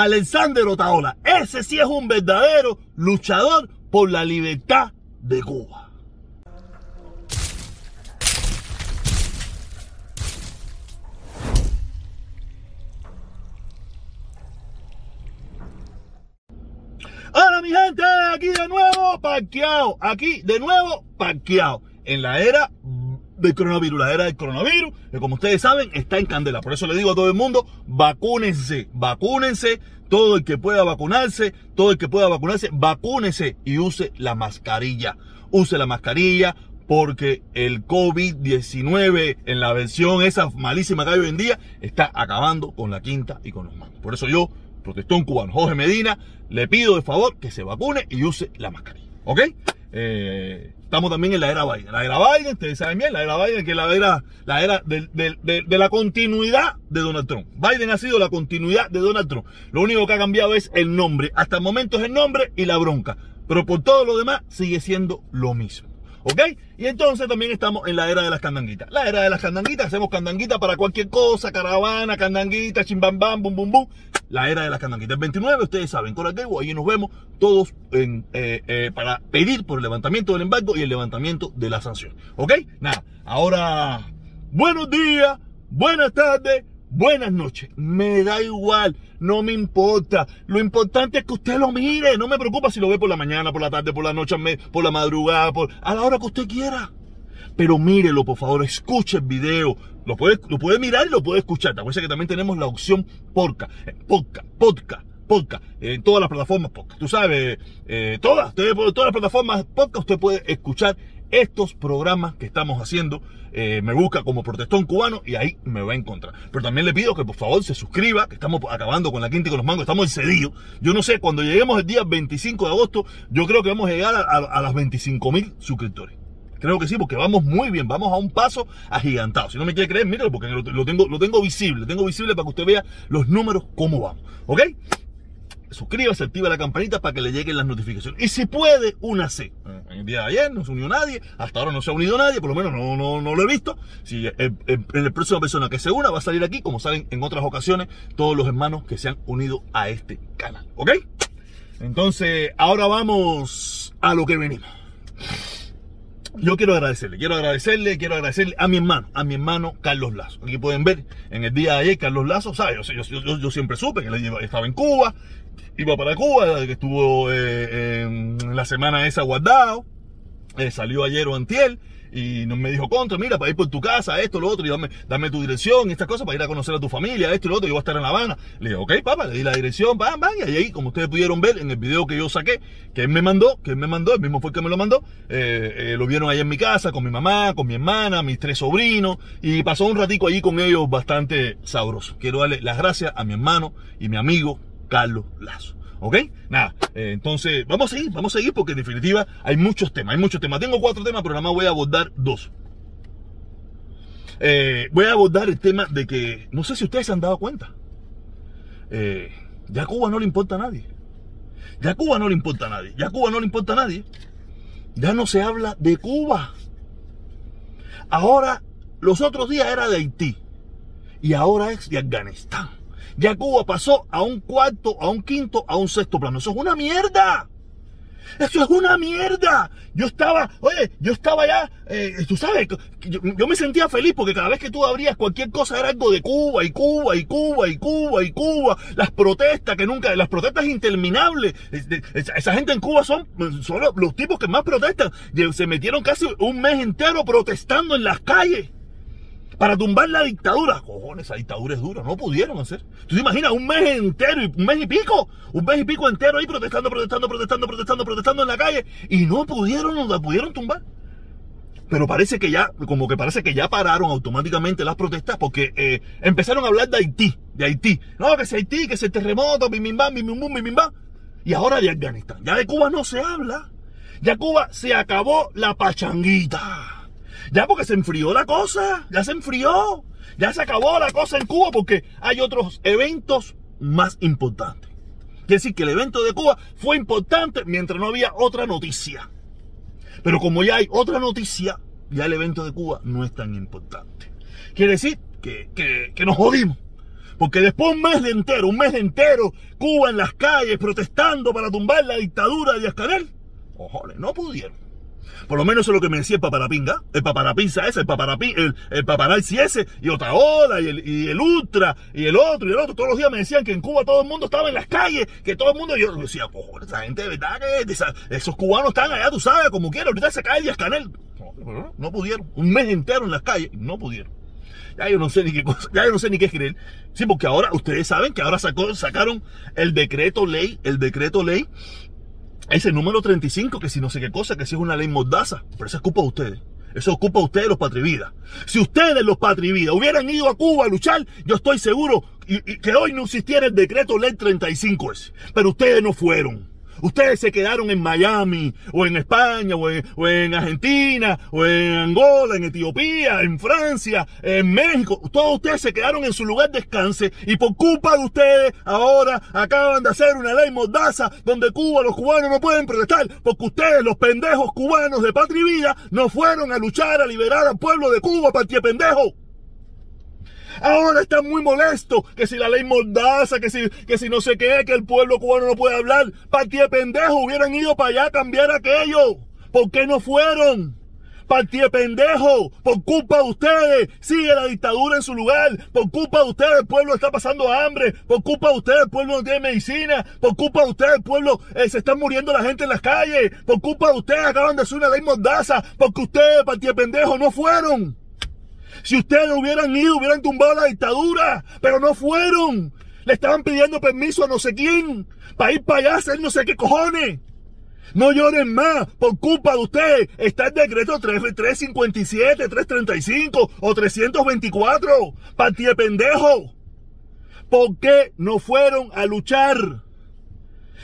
Alexander Otaola. Ese sí es un verdadero luchador por la libertad de Cuba. Hola mi gente, aquí de nuevo parqueado, aquí de nuevo parqueado en la era del coronavirus, la era del coronavirus, que como ustedes saben está en candela. Por eso le digo a todo el mundo, vacúnense, vacúnense, todo el que pueda vacunarse, todo el que pueda vacunarse, vacúnese y use la mascarilla. Use la mascarilla porque el COVID-19 en la versión esa malísima que hay hoy en día está acabando con la quinta y con los manos. Por eso yo, protestón cubano, Jorge Medina, le pido de favor que se vacune y use la mascarilla. ¿Ok? Eh, estamos también en la era Biden. La era Biden, ustedes saben bien, la era Biden, que es la era, la era de, la continuidad de Donald Trump. Biden ha sido la continuidad de Donald Trump. Lo único que ha cambiado es el nombre. Hasta el momento es el nombre y la bronca. Pero por todo lo demás sigue siendo lo mismo. ¿Ok? Y entonces también estamos en la era de las candanguitas. La era de las candanguitas, hacemos candanguita para cualquier cosa, caravana, candanguita, chimbambam, bum, bum, bum. La era de las candanguitas. El 29, ustedes saben, Coraquebo, ahí nos vemos todos eh, eh, para pedir por el levantamiento del embargo y el levantamiento de la sanción. ¿Ok? Nada, ahora, buenos días, buenas tardes, buenas noches. Me da igual, no me importa. Lo importante es que usted lo mire. No me preocupa si lo ve por la mañana, por la tarde, por la noche, por la madrugada, por, a la hora que usted quiera. Pero mírelo, por favor, escuche el video. Lo puede, lo puede mirar lo puede escuchar. Te que también tenemos la opción podcast, podcast, podcast podcast, en todas las plataformas podcast. Tú sabes, eh, todas, todas las plataformas podcast usted puede escuchar estos programas que estamos haciendo. Eh, me busca como protestón cubano y ahí me va a encontrar. Pero también le pido que por favor se suscriba, que estamos acabando con la quinta y con los mangos, estamos en cedillo. Yo no sé, cuando lleguemos el día 25 de agosto, yo creo que vamos a llegar a, a, a las 25 mil suscriptores. Creo que sí, porque vamos muy bien, vamos a un paso agigantado. Si no me quiere creer, míralo, porque lo, tengo, lo tengo visible, tengo visible para que usted vea los números, cómo vamos. ¿Ok? suscríbase, activa la campanita para que le lleguen las notificaciones. Y si puede, únase. En el día de ayer no se unió nadie, hasta ahora no se ha unido nadie, por lo menos no, no, no lo he visto. Si el, el, el próxima persona que se una va a salir aquí, como salen en otras ocasiones, todos los hermanos que se han unido a este canal. ¿Ok? Entonces, ahora vamos a lo que venimos. Yo quiero agradecerle, quiero agradecerle, quiero agradecerle a mi hermano, a mi hermano Carlos Lazo. Aquí pueden ver en el día de ayer, Carlos Lazo, ¿sabes? Yo, siempre supe que él estaba en Cuba, iba para Cuba, que estuvo eh, la semana esa guardado, eh, salió ayer o y me dijo contra, mira, para ir por tu casa, esto, lo otro, y dame, dame tu dirección, estas cosas, para ir a conocer a tu familia, esto y lo otro, yo voy a estar en La Habana. Le dije, ok, papá, le di la dirección, bam, bam, y ahí, como ustedes pudieron ver en el video que yo saqué, que él me mandó, que él me mandó, el mismo fue el que me lo mandó, eh, eh, lo vieron allá en mi casa, con mi mamá, con mi hermana, mis tres sobrinos, y pasó un ratico allí con ellos bastante sabroso. Quiero darle las gracias a mi hermano y mi amigo Carlos Lazo. ¿Ok? Nada, eh, entonces vamos a seguir, vamos a seguir porque en definitiva hay muchos temas, hay muchos temas. Tengo cuatro temas, pero nada más voy a abordar dos. Eh, voy a abordar el tema de que, no sé si ustedes se han dado cuenta, eh, ya a Cuba no le importa a nadie. Ya a Cuba no le importa a nadie. Ya a Cuba no le importa a nadie. Ya no se habla de Cuba. Ahora, los otros días era de Haití. Y ahora es de Afganistán. Ya Cuba pasó a un cuarto, a un quinto, a un sexto plano. Eso es una mierda. Eso es una mierda. Yo estaba, oye, yo estaba ya, eh, tú sabes, yo, me sentía feliz porque cada vez que tú abrías cualquier cosa era algo de Cuba y Cuba y Cuba y Cuba y Cuba. Las protestas que nunca, las protestas interminables. Esa gente en Cuba son, son los tipos que más protestan. Se metieron casi un mes entero protestando en las calles para tumbar la dictadura. Cojones, esa dictadura es dura, no pudieron hacer. ¿Tú te imaginas un mes entero, un mes y pico? Un mes y pico entero ahí protestando, protestando, protestando, protestando, protestando en la calle y no pudieron, no la pudieron tumbar. Pero parece que ya, como que parece que ya pararon automáticamente las protestas porque eh, empezaron a hablar de Haití, de Haití. No, que es Haití, que es el terremoto, bim, bim, bam, bim. Y ahora de Afganistán. Ya de Cuba no se habla. Ya Cuba se acabó la pachanguita. Ya porque se enfrió la cosa, ya se enfrió, ya se acabó la cosa en Cuba porque hay otros eventos más importantes. Quiere decir que el evento de Cuba fue importante mientras no había otra noticia. Pero como ya hay otra noticia, ya el evento de Cuba no es tan importante. Quiere decir que, que, nos jodimos. Porque después un mes de entero, un mes de entero, Cuba en las calles protestando para tumbar la dictadura de Díaz Canel, no pudieron. Por lo menos eso es lo que me decía el paparapinga, el paparapinza ese, el paparapi, el, el paparazzi ese, y otra ola, y el, y el ultra, y el otro, y el otro. Todos los días me decían que en Cuba todo el mundo estaba en las calles, que todo el mundo, yo decía, cojones, esa gente de verdad que esos cubanos están allá, tú sabes, como quieran, ahorita se cae Díaz Canel. No, no pudieron, un mes entero en las calles, no pudieron. Ya yo no sé ni qué cosa, ya yo no sé ni qué creer. Sí, porque ahora, ustedes saben que ahora sacó, sacaron el decreto ley, el decreto ley, ese número 35, que si no sé qué cosa, que si es una ley mordaza, pero eso es culpa de ustedes. Eso es culpa de ustedes, los patrividas. Si ustedes, los patrividas, hubieran ido a Cuba a luchar, yo estoy seguro que hoy no existiera el decreto ley 35 ese. Pero ustedes no fueron. Ustedes se quedaron en Miami, o en España, o en, o en Argentina, o en Angola, en Etiopía, en Francia, en México. Todos ustedes se quedaron en su lugar de descanse y por culpa de ustedes ahora acaban de hacer una ley mordaza donde Cuba, los cubanos no pueden protestar porque ustedes, los pendejos cubanos de patria y vida, no fueron a luchar a liberar al pueblo de Cuba, partía pendejo. Ahora están muy molestos, que si la ley mordaza, que si, que si no sé qué, que el pueblo cubano no puede hablar. Partida de pendejo, hubieran ido para allá a cambiar aquello. ¿Por qué no fueron? Partida de pendejo, por culpa de ustedes, sigue la dictadura en su lugar, por culpa de ustedes el pueblo está pasando hambre, por culpa de ustedes el pueblo no tiene medicina, por culpa de ustedes el pueblo eh, se está muriendo la gente en las calles, por culpa de ustedes acaban de hacer una ley mordaza, porque ustedes, partida de pendejo, no fueron. Si ustedes hubieran ido, hubieran tumbado la dictadura, pero no fueron. Le estaban pidiendo permiso a no sé quién para ir para allá a hacer no sé qué cojones. No lloren más por culpa de ustedes. Está el decreto 3, 357, 335 o 324. Partida de pendejo. ¿Por qué no fueron a luchar?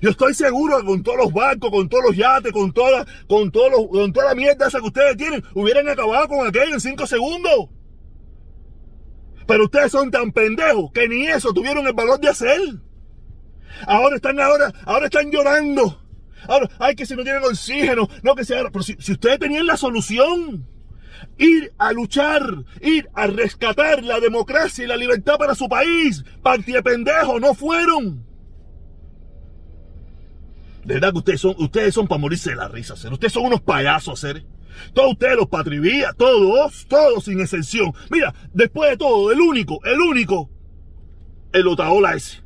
Yo estoy seguro que con todos los barcos, con todos los yates, con toda, con todos los- con toda la mierda esa que ustedes tienen, hubieran acabado con aquello en cinco segundos. Pero ustedes son tan pendejos que ni eso tuvieron el valor de hacer. Ahora están ahora, ahora están llorando. Ahora, ay, que si no tienen oxígeno, no que sea. Pero si, si ustedes tenían la solución, ir a luchar, ir a rescatar la democracia y la libertad para su país, partida de pendejos, no fueron. Verdad que ustedes son, ustedes son para morirse de la risa, hacer. Ustedes son unos payasos, hacer. Todos ustedes, los patrivías, todos, todos sin excepción. Mira, después de todo, el único, el único, el Otaola ese.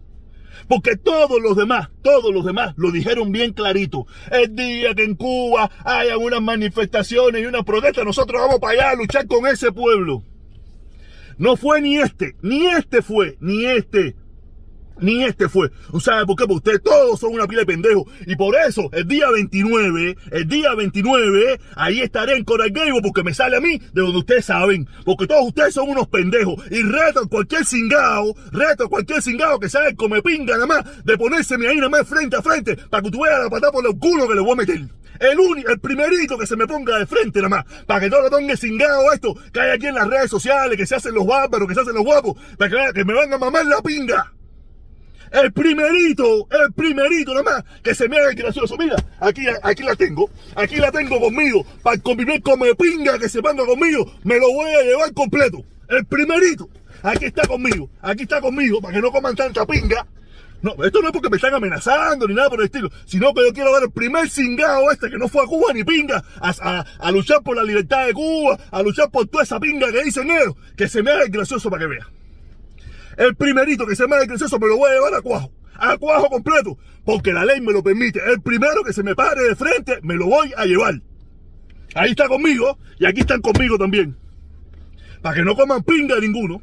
Porque todos los demás, todos los demás lo dijeron bien clarito. El día que en Cuba haya unas manifestaciones y una protesta, nosotros vamos para allá a luchar con ese pueblo. No fue ni este, ni este fue, ni este. Ni este fue. ¿Sabe por qué? Porque ustedes todos son una pila de pendejos. Y por eso, el día 29, el día 29, ahí estaré en Coral Gable porque me sale a mí de donde ustedes saben. Porque todos ustedes son unos pendejos. Y reto a cualquier cingao, reto a cualquier cingao que sabe come pinga nada más, de ponérseme ahí nada más frente a frente, para que tú veas la patada por el culo que le voy a meter. El único, el primerito que se me ponga de frente nada más, para que todo lo ponga cingado esto, que hay aquí en las redes sociales, que se hacen los bárbaros, que se hacen los guapos, para que, que me van a mamar la pinga. El primerito, el primerito nada más, que se me haga el gracioso. Mira, aquí, aquí la tengo, aquí la tengo conmigo, para convivir como de pinga que se ponga conmigo, me lo voy a llevar completo. El primerito, aquí está conmigo, aquí está conmigo, para que no coman tanta pinga. No, esto no es porque me están amenazando ni nada por el estilo, sino que yo quiero ver el primer cingado este que no fue a Cuba ni pinga, a, a- a luchar por la libertad de Cuba, a luchar por toda esa pinga que dicen ellos, que se me haga el gracioso para que vea. El primerito que se me haga el gracioso me lo voy a llevar a cuajo. A cuajo completo. Porque la ley me lo permite. El primero que se me pare de frente me lo voy a llevar. Ahí está conmigo y aquí están conmigo también. Para que no coman pinga ninguno.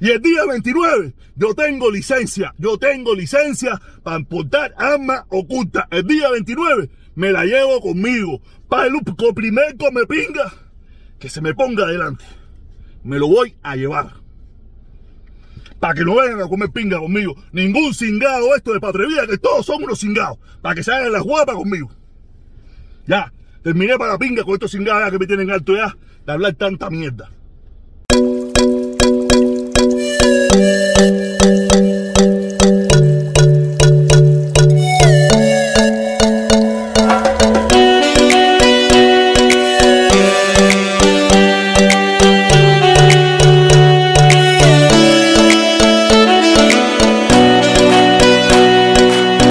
Y el día 29 yo tengo licencia. Yo tengo licencia para importar armas ocultas. El día 29 me la llevo conmigo. Para el primer come pinga que se me ponga adelante. Me lo voy a llevar para que no vengan a comer pinga conmigo. Ningún cingado esto de patrevida, que todos son unos cingados. Para que se hagan las guapas conmigo. Ya, terminé para pinga con estos cingados que me tienen alto ya de hablar tanta mierda.